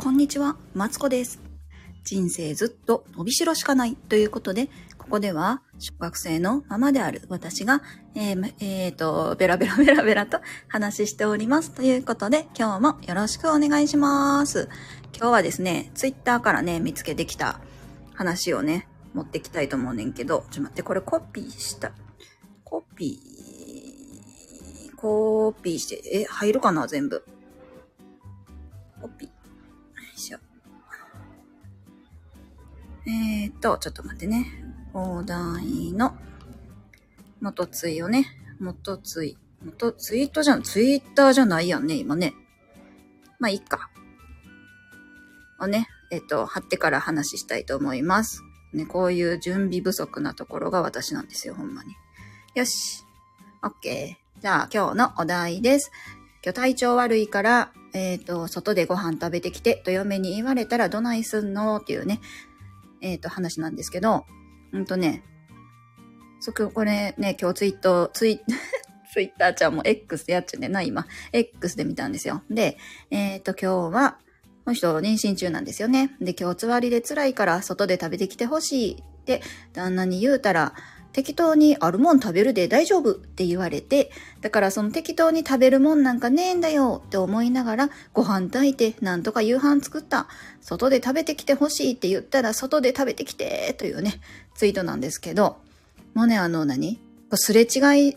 こんにちは、マツコです。人生ずっと伸びしろしかないということで、ここでは小学生のママである私が、えーえーと、ベラベラ ベラベラと話しております。ということで、今日もよろしくお願いします。今日はですね、ツイッターからね、見つけてきた話をね、持ってきたいと思うねんけど、ちょっと待って、これコピーした。コピー、コピーして、え、入るかな全部。コピえーっと、ちょっと待ってね。お題の元ツイをね、元ツイ、元ツイートじゃん、ツイッターじゃないやんね、今ね。まあ、いいか。をね、えっと、貼ってから話したいと思います。ね、こういう準備不足なところが私なんですよ、ほんまに。よし。オッケー。じゃあ、今日のお題です。今日体調悪いから、えっ、と、外でご飯食べてきて、と嫁に言われたらどないすんの？っていうね、えっ、と、話なんですけど、うんとね、そこ、これね、今日ツイート、ツイ、ツイッターちゃんも X でやっちゃってな、今。X で見たんですよ。で、えっ、と、今日は、この人妊娠中なんですよね。で、今日つわりで辛いから外で食べてきてほしいって旦那に言うたら、適当にあるもん食べるで大丈夫って言われて、だからその適当に食べるもんなんかねえんだよって思いながら、ご飯炊いてなんとか夕飯作った。外で食べてきてほしいって言ったら、外で食べてきてというね、ツイートなんですけど、もうね、あの何？すれ違い、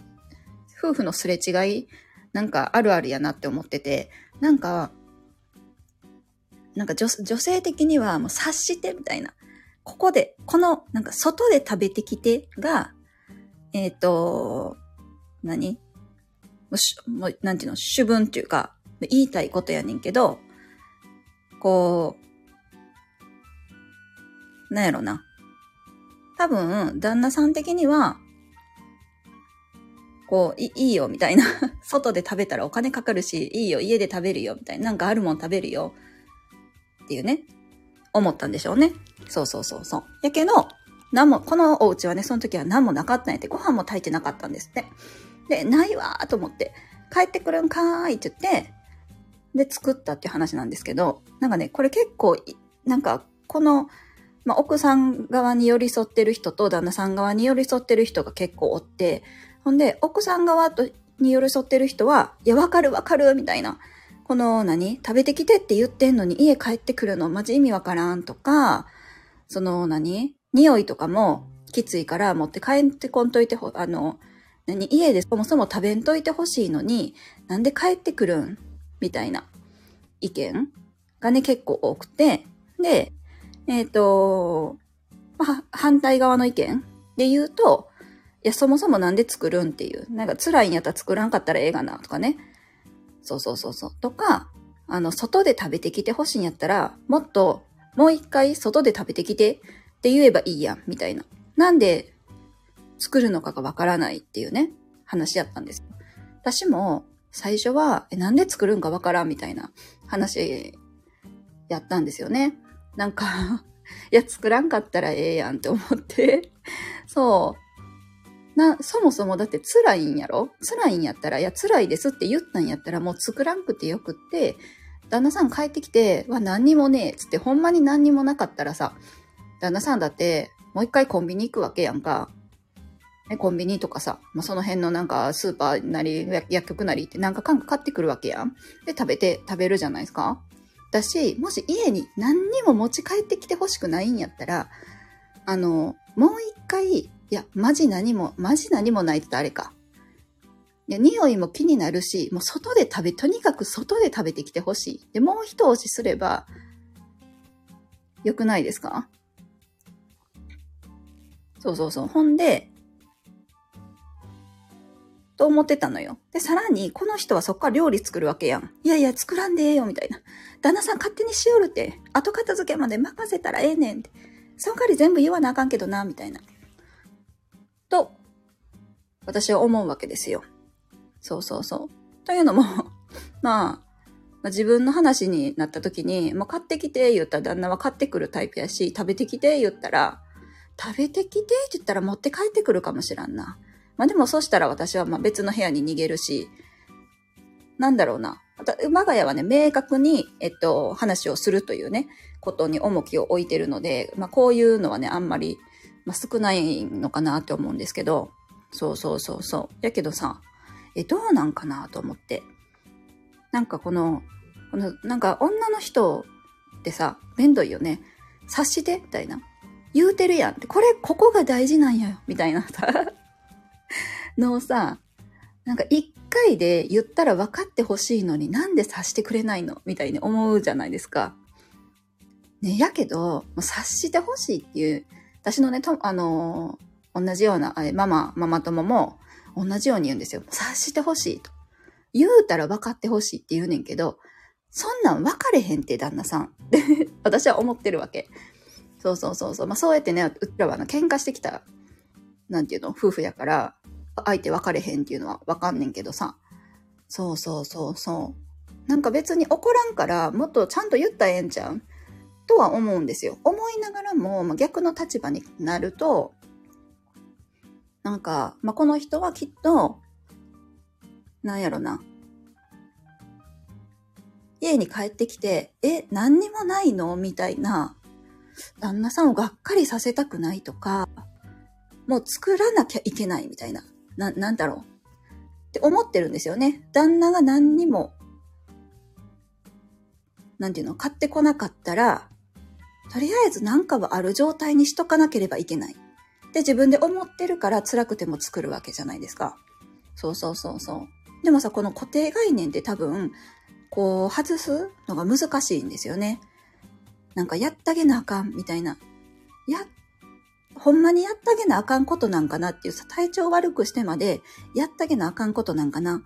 夫婦のすれ違い、なんかあるあるやなって思ってて、なんか、なんか女女性的にはもう察してみたいな。ここで、この、なんか外で食べてきてが、えっ、と、何？もうしもうなんていうの、主文っていうか、言いたいことやねんけど、こう、なんやろな。多分、旦那さん的には、こう、いいいよ、みたいな。外で食べたらお金かかるし、いいよ、家で食べるよ、みたいな。なんかあるもん食べるよ。っていうね、思ったんでしょうね。そうそうそうそう。やけど、何も、このお家はね、その時は何もなかったんやって、ご飯も炊いてなかったんですって。で、ないわーと思って、帰ってくるんかーいって言って、で、作ったっていう話なんですけど、なんかね、これ結構、なんか、この、まあ、奥さん側に寄り添ってる人と旦那さん側に寄り添ってる人が結構おって、ほんで、奥さん側とに寄り添ってる人は、いや、わかるわかる、みたいな。この何？食べてきてって言ってんのに家帰ってくるの？マジ意味わからんとか、その何？匂いとかもきついから持って帰ってこんといてほ、あの、何？家でそもそも食べんといてほしいのに、なんで帰ってくるん？みたいな意見がね結構多くて、で、えっ、と、まあ、反対側の意見で言うと、いや、そもそもなんで作るんっていう。なんか辛いんやったら作らんかったらええがな、とかね。そうそうそうそう。とか、あの、外で食べてきてほしいんやったら、もっと、もう一回外で食べてきてって言えばいいやん、みたいな。なんで作るのかがわからないっていうね、話やったんです。私も最初は、え、なんで作るんかわからんみたいな話やったんですよね。なんか いや、作らんかったらええやんって思って。そう。な、そもそもだって辛いんやろ？辛いんやったら、いや、辛いですって言ったんやったら、もう作らんくてよくって、旦那さん帰ってきて、わ、何にもねえ、つって、ほんまに何にもなかったらさ、旦那さんだって、もう一回コンビニ行くわけやんか。ね、コンビニとかさ、まあ、その辺のなんかスーパーなり薬局なりってなんかかんか買ってくるわけやん。で、食べて、食べるじゃないですか。だし、もし家に何にも持ち帰ってきてほしくないんやったら、あの、もう一回、いや、マジ何も、マジ何もないってあれか。匂いも気になるし、もう外で食べ、とにかく外で食べてきてほしい。で、もう一押しすれば、よくないですか？そうそうそう。ほんで、と思ってたのよ。で、さらに、この人はそっから料理作るわけやん。いやいや、作らんでええよ、みたいな。旦那さん勝手にしよるって。後片付けまで任せたらええねんって。その代わり全部言わなあかんけどな、みたいな。と、私は思うわけですよ。そうそうそう。というのも、まあ、まあ、自分の話になった時に、もう買ってきて言ったら旦那は買ってくるタイプやし、食べてきて言ったら、食べてきてって言ったら持って帰ってくるかもしらんな。まあでもそしたら私はま別の部屋に逃げるし、なんだろうな。馬ヶ谷はね、明確に、えっと、話をするというね、ことに重きを置いてるので、まあ、こういうのはね、あんまり、まあ、少ないのかなって思うんですけど、そうそうそうそう。やけどさ、え、どうなんかなと思って。なんかこの、この、なんか女の人ってさ、めんどいよね。察してみたいな。言うてるやんって。これ、ここが大事なんやよ。みたいなさ。のさ、なんか一回で言ったら分かってほしいのになんで察してくれないの？みたいに思うじゃないですか。ね、やけど、もう察してほしいっていう、私のね、と、あのー、同じような、ママ、ママ友も同じように言うんですよ。察してほしいと。言うたら分かってほしいって言うねんけど、そんなん分かれへんって、旦那さん。私は思ってるわけ。そうそうそうそう。まあそうやってね、うちらはの喧嘩してきた、なんていうの、夫婦やから、相手分かれへんっていうのは分かんねんけどさ。そうそうそうそう。なんか別に怒らんから、もっとちゃんと言ったらええんちゃうとは思うんですよ。思いながらも、まあ、逆の立場になると、なんか、まあ、この人はきっと、なんやろな。家に帰ってきて、え、何にもないの？みたいな、旦那さんをがっかりさせたくないとか、もう作らなきゃいけないみたいな、な、なんだろう。って思ってるんですよね。旦那が何にも、なんていうの、買ってこなかったら、とりあえず何かはある状態にしとかなければいけない。で、自分で思ってるから辛くても作るわけじゃないですか。そうそうそうそう。でもさ、この固定概念って多分、こう、外すのが難しいんですよね。なんか、やってあげなあかん、みたいな。や、ほんまにやってあげなあかんことなんかなっていうさ、体調悪くしてまで、やってあげなあかんことなんかな。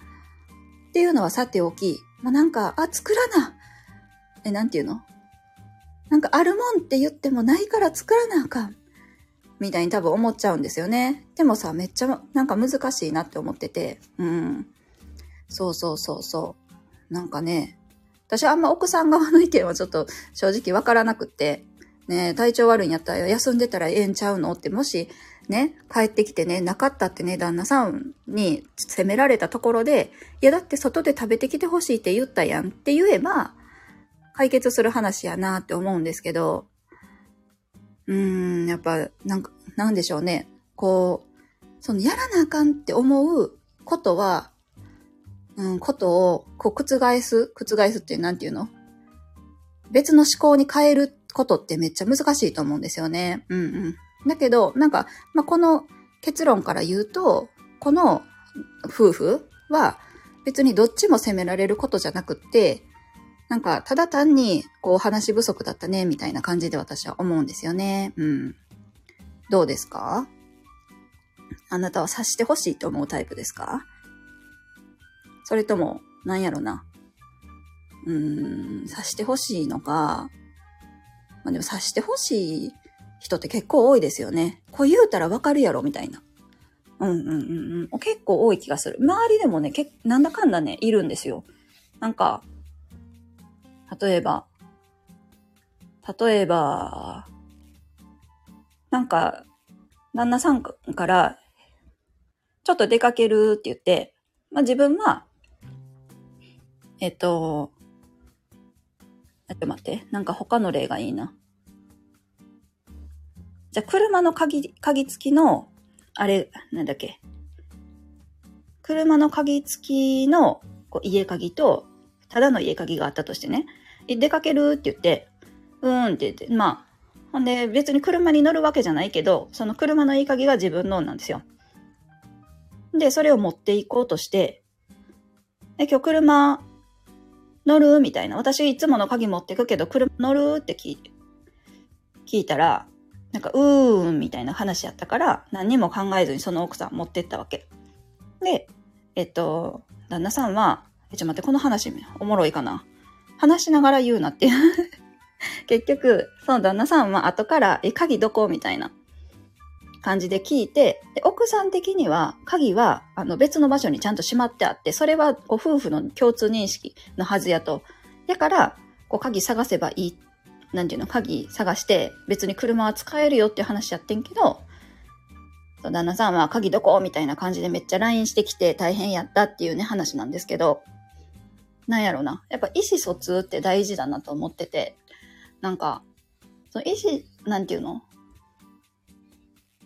っていうのはさておき、まあ、なんか、あ、作らな。え、なんていうの？なんか、あるもんって言ってもないから作らなあかん。みたいに多分思っちゃうんですよね。でもさ、めっちゃなんか難しいなって思ってて。うん。そうそうそうそう。なんかね、私あんま奥さん側の意見はちょっと正直わからなくって、ね、体調悪いんやったら休んでたらええんちゃうのって、もしね、帰ってきてね、なかったってね、旦那さんに責められたところで、いやだって外で食べてきてほしいって言ったやんって言えば、解決する話やなって思うんですけど、うーん、やっぱ、なんか、なんでしょうね。こう、そのやらなあかんって思うことは、うん、ことを、こう、覆す覆すってなんていうの？別の思考に変えることってめっちゃ難しいと思うんですよね。うんうん。だけど、なんか、まあ、この結論から言うと、この夫婦は別にどっちも責められることじゃなくって、なんか、ただ単に、こう、話不足だったね、みたいな感じで私は思うんですよね。うん。どうですか？あなたは察してほしいと思うタイプですか？それとも、なんやろな。うーん、察してほしいのか。まあでも察してほしい人って結構多いですよね。こう言うたらわかるやろ、みたいな。うんうんうんうん。結構多い気がする。周りでもね、けなんだかんだね、いるんですよ。なんか、例えば、例えば、なんか、旦那さんから、ちょっと出かけるって言って、まあ自分は、えっと、ちょっと待って、なんか他の例がいいな。じゃあ、車の鍵、鍵付きの、あれ、なんだっけ。車の鍵付きのこう家鍵と、ただの家鍵があったとしてね。出かけるって言って、うーんって言って、まあ、ほんで別に車に乗るわけじゃないけど、その車のいい鍵が自分のなんですよ。で、それを持っていこうとして、で今日車乗るみたいな。私いつもの鍵持ってくけど、車乗るって聞いて、聞いたら、なんか、うーんみたいな話やったから、何にも考えずにその奥さん持ってったわけ。で、えっと、旦那さんは、え、ちょ待って、この話おもろいかな。話しながら言うなっていう。結局、その旦那さんは後から、え、鍵どこ？みたいな。感じで聞いて、で奥さん的には、鍵は、あの、別の場所にちゃんとしまってあって、それは、ご夫婦の共通認識のはずやと。だから、こう、鍵探せばいい。なんていうの、鍵探して、別に車は使えるよっていう話やってんけど、旦那さんは鍵どこ？みたいな感じでめっちゃ LINE してきて大変やったっていうね、話なんですけど、なんやろな。やっぱ意思疎通って大事だなと思ってて、なんか、その意思、なんていうの？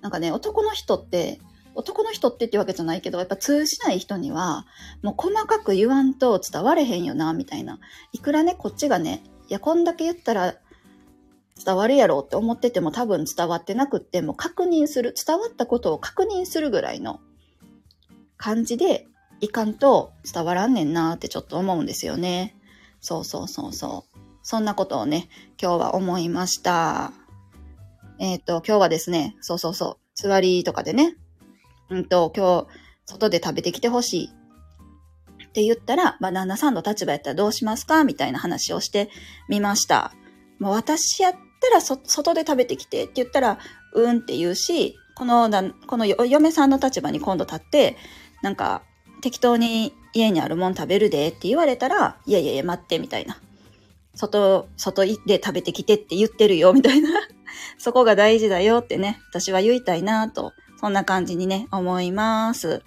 なんかね、男の人って、男の人ってってわけじゃないけど、やっぱ通じない人には、もう細かく言わんと伝われへんよな、みたいな。いくらね、こっちがね、いや、こんだけ言ったら伝わるやろうって思ってても多分伝わってなくって、もう確認する、伝わったことを確認するぐらいの感じでいかんと伝わらんねんなってちょっと思うんですよね。そうそうそうそう。そんなことをね、今日は思いました。えっ、ー、と、今日はですね、そうそうそう、座りとかでね、うんと、今日、外で食べてきてほしいって言ったら、まあ、旦那さんの立場やったらどうしますか？みたいな話をしてみました。もう私やったら外で食べてきてって言ったら、うんって言うし、この、この嫁さんの立場に今度立って、なんか、適当に家にあるもん食べるでって言われたら、いやいやいや待ってみたいな。外、外行って食べてきてって言ってるよみたいな。そこが大事だよってね、私は言いたいなと、そんな感じにね、思います。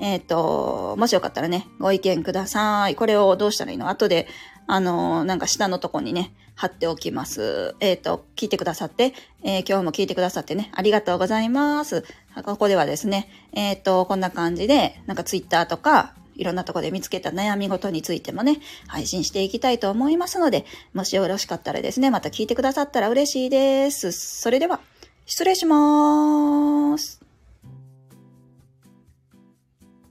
えっ、ー、と、もしよかったらね、ご意見ください。これをどうしたらいいの？後で、あの、なんか下のとこにね、貼っておきます。えっ、ー、と、聞いてくださって、えー、今日も聞いてくださってね、ありがとうございます。ここではですね、えっ、と、こんな感じで、なんかツイッターとか、いろんなとこで見つけた悩み事についてもね、配信していきたいと思いますので、もしよろしかったらですね、また聞いてくださったら嬉しいです。それでは、失礼しまーす。